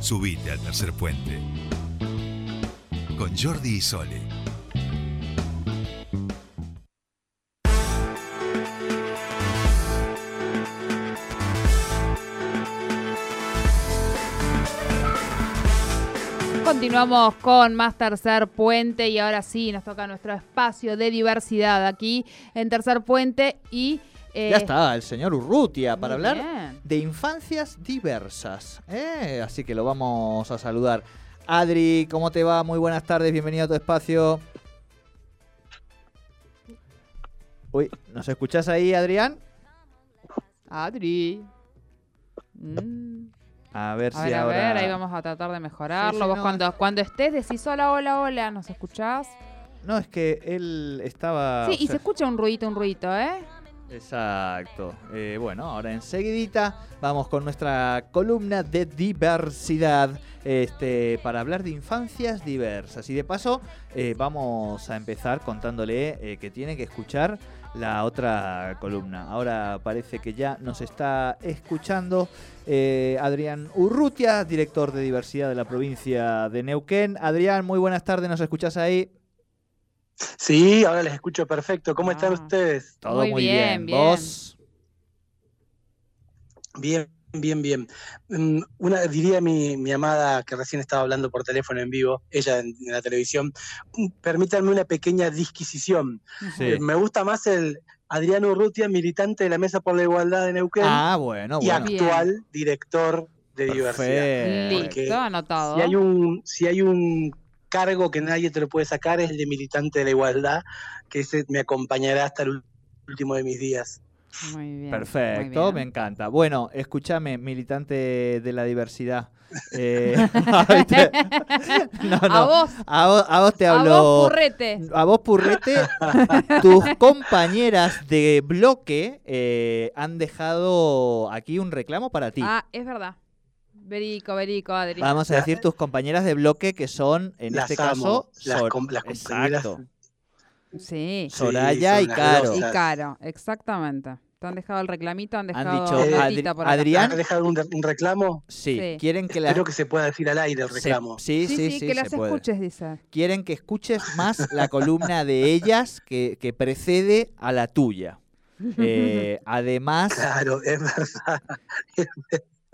Subite al tercer puente. Con Jordi y Sole. Continuamos con más Tercer Puente y ahora sí nos toca nuestro espacio de diversidad aquí en Tercer Puente y... eh, Ya está, el señor Urrutia para hablar bien. de infancias diversas. ¿eh? Así que lo vamos a saludar. Adri, ¿cómo te va? Muy buenas tardes, bienvenido a tu espacio. Uy, ¿nos escuchás ahí, Adrián? Adri. Mm. A ver A si ver, a ahora... ver, ahí vamos a tratar de mejorarlo. Sí, sí, Vos no, cuando, cuando estés decís hola, hola, hola, ¿nos escuchás? No, es que él estaba... sí, y sea, se escucha un ruidito, un ruidito, ¿eh? Exacto. Eh, bueno, ahora enseguidita vamos con nuestra columna de diversidad este, para hablar de infancias diversas. Y de paso eh, vamos a empezar contándole eh, que tiene que escuchar la otra columna. Ahora parece que ya nos está escuchando Adrián Urrutia, director de diversidad de la provincia de Neuquén. Adrián, muy buenas tardes, ¿nos escuchás ahí? Sí, ahora les escucho perfecto. ¿Cómo están Ah. ustedes? Todo Muy muy, bien, bien. bien. ¿Vos? Bien, bien, bien. Mm, Una, diría mi, mi amada que recién estaba hablando por teléfono en vivo, ella en, en la televisión, mm, permítanme una pequeña disquisición. Sí. Eh, Me gusta más el Adriano Urrutia, militante de la Mesa por la Igualdad de Neuquén Ah, bueno, y bueno. actual director de diversidad. Perfecto. Porque Listo, anotado. Si hay un, si hay un cargo que nadie te lo puede sacar es el de militante de la igualdad, que ese me acompañará hasta el último de mis días. Muy bien. muy Perfecto, bien. me encanta. Bueno, escúchame, militante de la diversidad. Eh, ¿viste? no, no. A vos, A vos, a vos te a hablo. vos, Purrete. A vos, Purrete, tus compañeras de bloque eh, han dejado aquí un reclamo para ti. Ah, es verdad. Verico, verico, Adri. Vamos a decir tus compañeras de bloque que son, en Las este amo, caso, las Sor- com- las compañeras Exacto. Sí. Soraya son y Caro. Y. Caro, exactamente. Te han dejado el reclamito, han Han dejado dicho, Adri- por acá. Adrián- ¿Han dejado un, un reclamo? Sí, Sí. quieren que la... Espero que se pueda decir al aire el reclamo. Sí, Sí, sí, sí, sí, que las puede. escuches, dice. quieren que escuches más la columna de ellas que, que precede a la tuya. Eh, además, Claro, es verdad.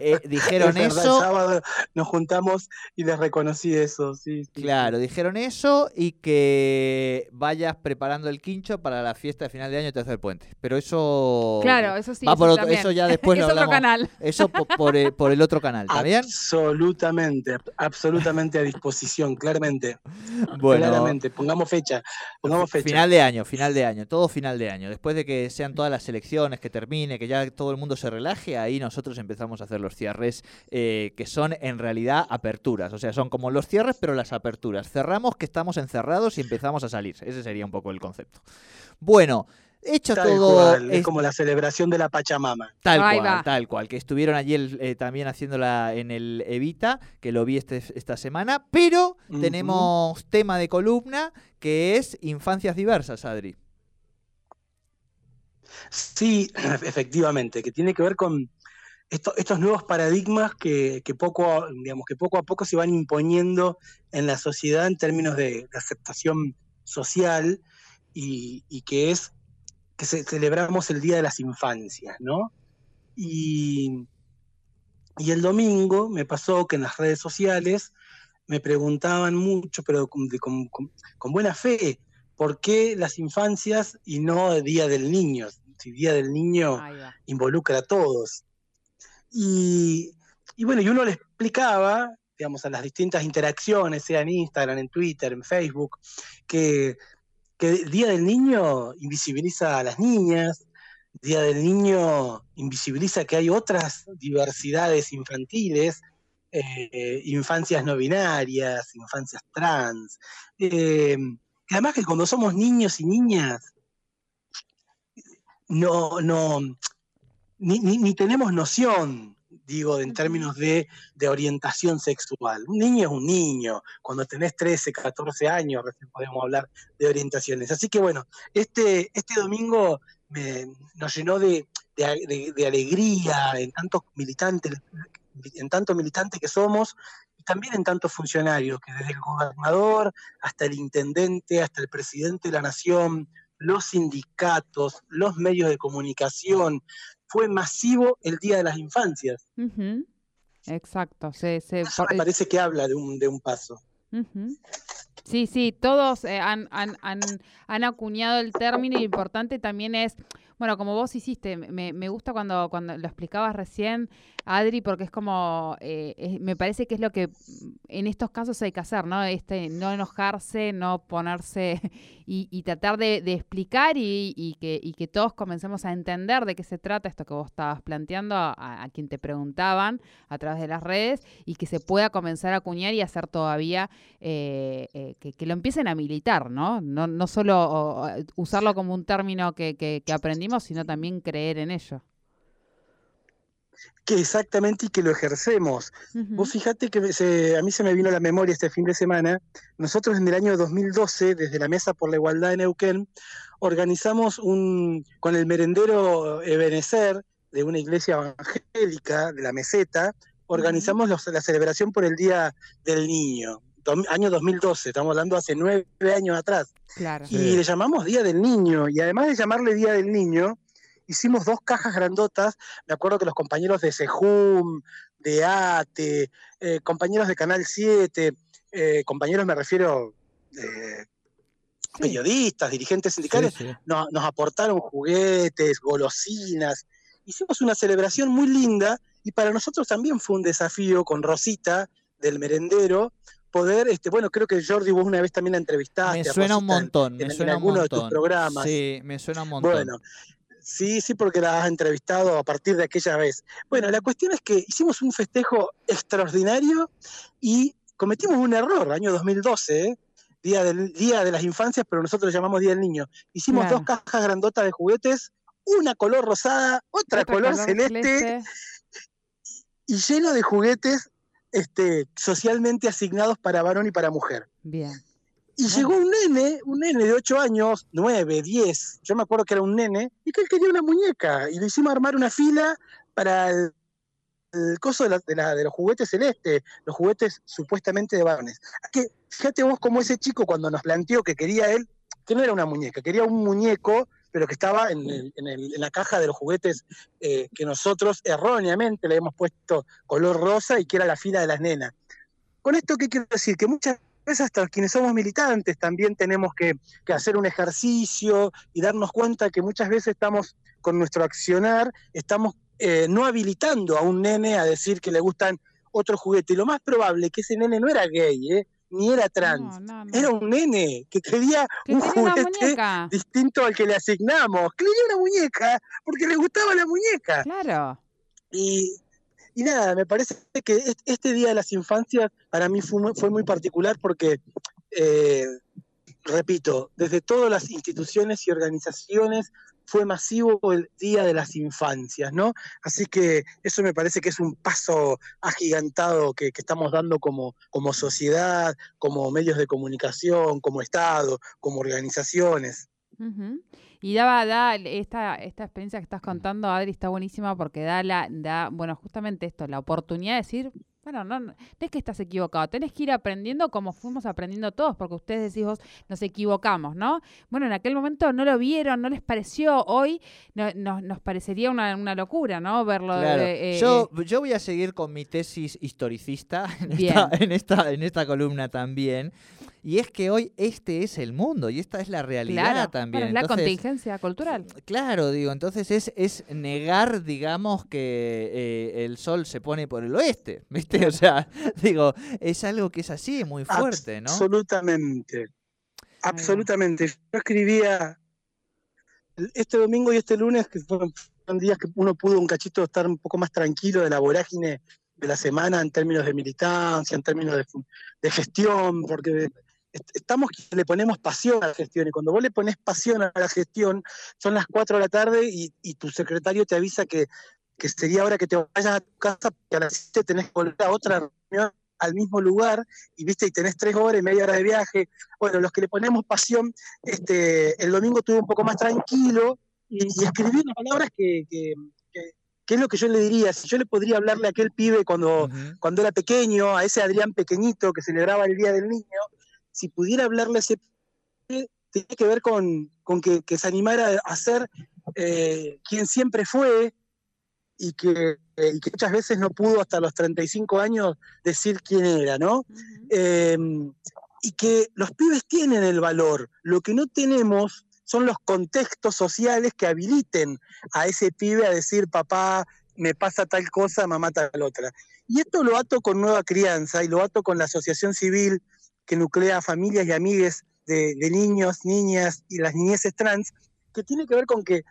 Eh, dijeron es verdad, eso, El sábado nos juntamos y les reconocí eso, sí. sí, claro, dijeron eso y que vayas preparando el quincho para la fiesta de final de año de Tercer Puente. Pero eso Claro, eso sí. va eso por otro- también. eso ya después es lo otro hablamos. canal. Eso po- por, el, por el otro canal, ¿está bien? Absolutamente, absolutamente a disposición, claramente. Bueno, Claramente, pongamos fecha, pongamos fecha. Final de año, final de año, todo final de año. Después de que sean todas las elecciones, que termine, que ya todo el mundo se relaje, ahí nosotros empezamos a hacer los cierres eh, que son en realidad aperturas. O sea, son como los cierres, pero las aperturas. Cerramos que estamos encerrados y empezamos a salir. Ese sería un poco el concepto. Bueno, hecho Tal todo. cual, es como la celebración de la Pachamama. Tal Ahí cual, va. tal cual. Que estuvieron allí el- eh, también haciéndola en el Evita, que lo vi este- esta semana. Pero tenemos tema de columna que es infancias diversas, Adri. Sí, efectivamente, que tiene que ver con esto- estos nuevos paradigmas que, que poco, a- digamos, que poco a poco se van imponiendo en la sociedad en términos de, de aceptación social y, y que es que ce- celebramos el Día de las Infancias, ¿no? Y, y el domingo me pasó que en las redes sociales me preguntaban mucho, pero con, con- buena fe, ¿por qué las infancias y no el Día del Niño? Si Día del Niño involucra a todos. Y, bueno, y uno le explicaba, digamos, a las distintas interacciones, sea en Instagram, en Twitter, en Facebook, que, que el Día del Niño invisibiliza a las niñas, Día del Niño invisibiliza que hay otras diversidades infantiles, eh, infancias no binarias, infancias trans. Eh, además que cuando somos niños y niñas, no, no, ni, ni tenemos noción digo, en términos de, orientación sexual. Un niño es un niño, cuando tenés 13, 14 años recién podemos hablar de orientaciones. Así que bueno, este, este domingo nos llenó de, alegría en tantos militantes, en tanto militantes que somos, y también en tantos funcionarios, que desde el gobernador hasta el intendente, hasta el presidente de la nación, los sindicatos, los medios de comunicación, fue masivo el Día de las Infancias. Exacto. Se, me parece que habla de un, de un paso. Sí, sí, todos eh, han, han, han, han, acuñado el término y importante también es, bueno, como vos hiciste, me, gusta cuando, cuando lo explicabas recién, Adri, porque es como, eh, me parece que es lo que en estos casos hay que hacer, ¿no? Este, no enojarse, no ponerse y, tratar de, explicar y, que, que todos comencemos a entender de qué se trata esto que vos estabas planteando a, quien te preguntaban a través de las redes y que se pueda comenzar a acuñar y hacer todavía eh, eh, que, lo empiecen a militar, ¿no? No, solo usarlo como un término que, que aprendimos, sino también creer en ello. Que exactamente y que lo ejercemos. Vos fijate que a mí se me vino a la memoria este fin de semana, nosotros en el año 2012, desde la Mesa por la Igualdad de Neuquén, organizamos un, con el merendero Ebenecer, de una iglesia evangélica de la meseta, organizamos la celebración por el Día del Niño, año 2012, estamos hablando hace nueve años atrás. Y le llamamos Día del Niño, y además de llamarle Día del Niño, hicimos dos cajas grandotas, me acuerdo que los compañeros de Sejum, de ATE, eh, compañeros de Canal 7, eh, compañeros me refiero eh, periodistas, dirigentes sindicales, nos aportaron juguetes, golosinas, hicimos una celebración muy linda y para nosotros también fue un desafío con Rosita del merendero poder, este, bueno, creo que Jordi vos una vez también la entrevistaste. Me suena un montón, me suena un montón. de tus programas. Sí, me suena un montón. Bueno, Sí, sí, porque la has entrevistado a partir de aquella vez. Bueno, la cuestión es que hicimos un festejo extraordinario y cometimos un error, año 2012, ¿eh? día, del, día de las infancias, pero nosotros lo llamamos Día del Niño. Hicimos dos cajas grandotas de juguetes, una color rosada, otra, color, celeste, y lleno de juguetes este, socialmente asignados para varón y para mujer. Bien. Y llegó un nene, un nene de 8 años, 9, 10, yo me acuerdo que era un nene, y que él quería una muñeca. Y le hicimos armar una fila para el, coso de, de, los juguetes celestes, los juguetes supuestamente de varones. Que, fíjate vos cómo ese chico cuando nos planteó que quería él, que no era una muñeca, quería un muñeco, pero que estaba en, la caja de los juguetes eh, que nosotros erróneamente le hemos puesto color rosa y que era la fila de las nenas. Con esto, ¿qué quiero decir? Que muchas veces hasta quienes somos militantes también tenemos que, hacer un ejercicio y darnos cuenta que muchas veces estamos con nuestro accionar, estamos eh, no habilitando a un nene a decir que le gustan otros juguetes. Y lo más probable es que ese nene no era gay, ¿eh? Ni era trans, era un nene que quería un juguete distinto al que le asignamos. Quería una muñeca porque le gustaba la muñeca. Claro. Y, y nada, me parece que este Día de las Infancias para mí fue muy, particular porque, eh, repito, desde todas las instituciones y organizaciones fue masivo el Día de las Infancias, ¿no? Así que eso me parece que es un paso agigantado que, estamos dando como, sociedad, como medios de comunicación, como Estado, como organizaciones. Y daba, da esta, esta experiencia que estás contando, Adri, está buenísima porque da la, da, bueno, justamente esto, la oportunidad de decir, bueno, no, no, es que estás equivocado, tenés que ir aprendiendo como fuimos aprendiendo todos, porque ustedes decís vos, nos equivocamos, ¿no? Bueno, en aquel momento no lo vieron, no les pareció, hoy no, nos parecería una, locura, ¿no? Verlo. Eh, yo, eh, yo voy a seguir con mi tesis historicista en esta, en esta, en esta columna también. Y es que hoy este es el mundo y esta es la realidad también. es la contingencia cultural. Claro, digo, entonces es, es negar, digamos, que eh, el sol se pone por el oeste, ¿viste? O sea, digo, es algo que es así, muy fuerte, ¿no? Absolutamente. Absolutamente. Yo escribía este domingo y este lunes, que fueron días que uno pudo un cachito estar un poco más tranquilo de la vorágine de la semana en términos de militancia, en términos de, de gestión, porque estamos le ponemos pasión a la gestión y cuando vos le pones pasión a la gestión son las 4 de la tarde y, y tu secretario te avisa que, que, sería hora que te vayas a tu casa porque a las 7 tenés que volver a otra reunión al mismo lugar y viste y tenés tres horas y media hora de viaje. Bueno, los que le ponemos pasión, este, el domingo estuve un poco más tranquilo y, escribí unas palabras que, que, que, es lo que yo le diría, si yo le podría hablarle a aquel pibe cuando, cuando era pequeño, a ese Adrián pequeñito que celebraba el Día del Niño, si pudiera hablarle a ese pibe, tiene que ver con, con que, se animara a ser eh, quien siempre fue, y que, muchas veces no pudo hasta los 35 años decir quién era, ¿no? Em, y que los pibes tienen el valor, lo que no tenemos son los contextos sociales que habiliten a ese pibe a decir, papá, me pasa tal cosa, mamá tal otra. Y esto lo ato con Nueva Crianza y lo ato con la asociación civil que nuclea familias y amigues de, niños, niñas y las niñeces trans, que tiene que ver con que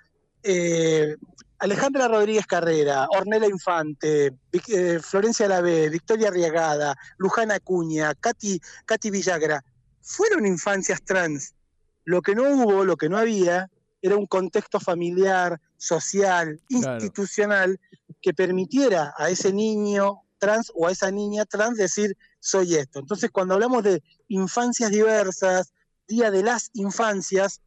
eh, Alejandra Rodríguez Carrera, Ornella Infante, eh, Florencia Lavé, Victoria Arriagada, Lujana Acuña, Katy, Katy Villagra, fueron infancias trans. Lo que no hubo, lo que no había, era un contexto familiar, social, institucional, que permitiera a ese niño trans o a esa niña trans decir, soy esto. Entonces, cuando hablamos de infancias diversas, Día de las Infancias,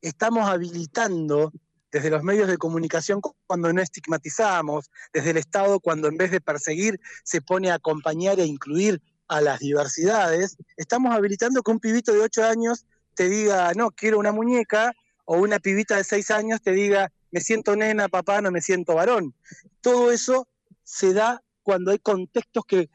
estamos habilitando desde los medios de comunicación cuando no estigmatizamos, desde el Estado cuando en vez de perseguir se pone a acompañar e incluir a las diversidades, estamos habilitando que un pibito de 8 años te diga, no, quiero una muñeca, o una pibita de 6 años te diga, me siento nena, papá, no me siento varón. Todo eso se da cuando hay contextos que,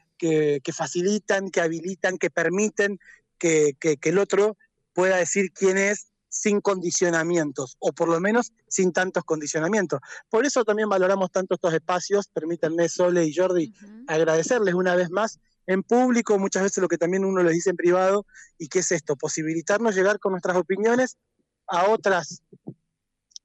facilitan, que habilitan, que permiten que, que el otro pueda decir quién es sin condicionamientos, o por lo menos sin tantos condicionamientos. Por eso también valoramos tanto estos espacios. Permítanme, Sole y Jordi, agradecerles una vez más en público, muchas veces lo que también uno les dice en privado, y qué es esto, posibilitarnos llegar con nuestras opiniones a otras,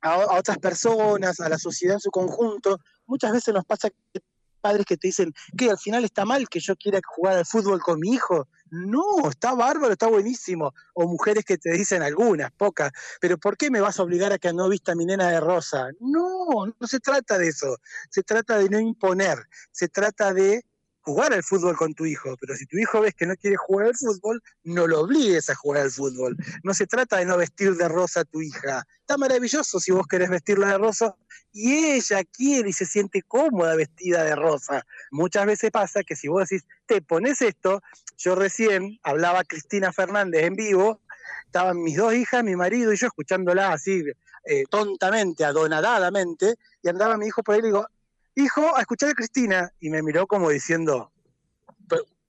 a, otras personas, a la sociedad en su conjunto. Muchas veces nos pasa que padres que te dicen que al final está mal que yo quiera jugar al fútbol con mi hijo. No, está bárbaro, está buenísimo. O mujeres que te dicen algunas, pocas, pero ¿por qué me vas a obligar a que no vista mi nena de rosa? No, no se trata de eso. Se trata de no imponer, se trata de jugar al fútbol con tu hijo, pero si tu hijo ves que no quiere jugar al fútbol, no lo obligues a jugar al fútbol. No se trata de no vestir de rosa a tu hija. Está maravilloso si vos querés vestirla de rosa y ella quiere y se siente cómoda vestida de rosa. Muchas veces pasa que si vos decís, te pones esto, yo recién hablaba a Cristina Fernández en vivo, estaban mis dos hijas, mi marido y yo escuchándola así eh, tontamente, adonadadamente, y andaba mi hijo por ahí y le digo, hijo, a escuchar a Cristina. Y me miró como diciendo,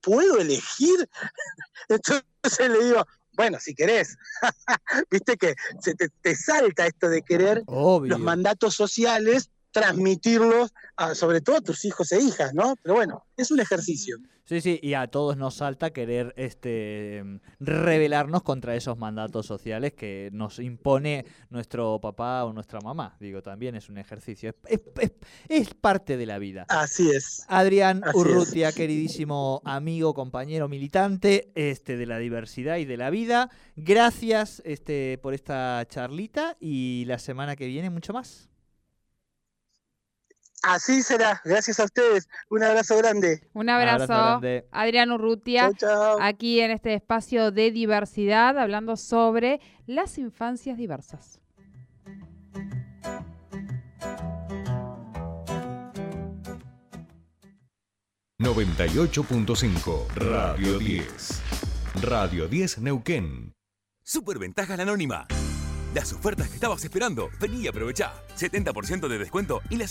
¿puedo elegir? Entonces le digo, bueno, si querés. Viste que se te, salta esto de querer los mandatos sociales, transmitirlos a, sobre todo a tus hijos e hijas, ¿no? Pero bueno, es un ejercicio. Sí, sí, y a todos nos salta querer este rebelarnos contra esos mandatos sociales que nos impone nuestro papá o nuestra mamá. Digo, también es un ejercicio. Es, parte de la vida. Así es. Adrián Urrutia, queridísimo amigo, compañero militante este, de la diversidad y de la vida. Gracias este, por esta charlita y la semana que viene mucho más. Así será. Gracias a ustedes. Un abrazo grande. Un abrazo. Adrián Urrutia, aquí en este espacio de diversidad, hablando sobre las infancias diversas. ...98.5... Radio 10... Radio 10 Neuquén... Superventaja la anónima... Las ofertas que estabas esperando, vení y aprovechá. 70% de descuento y la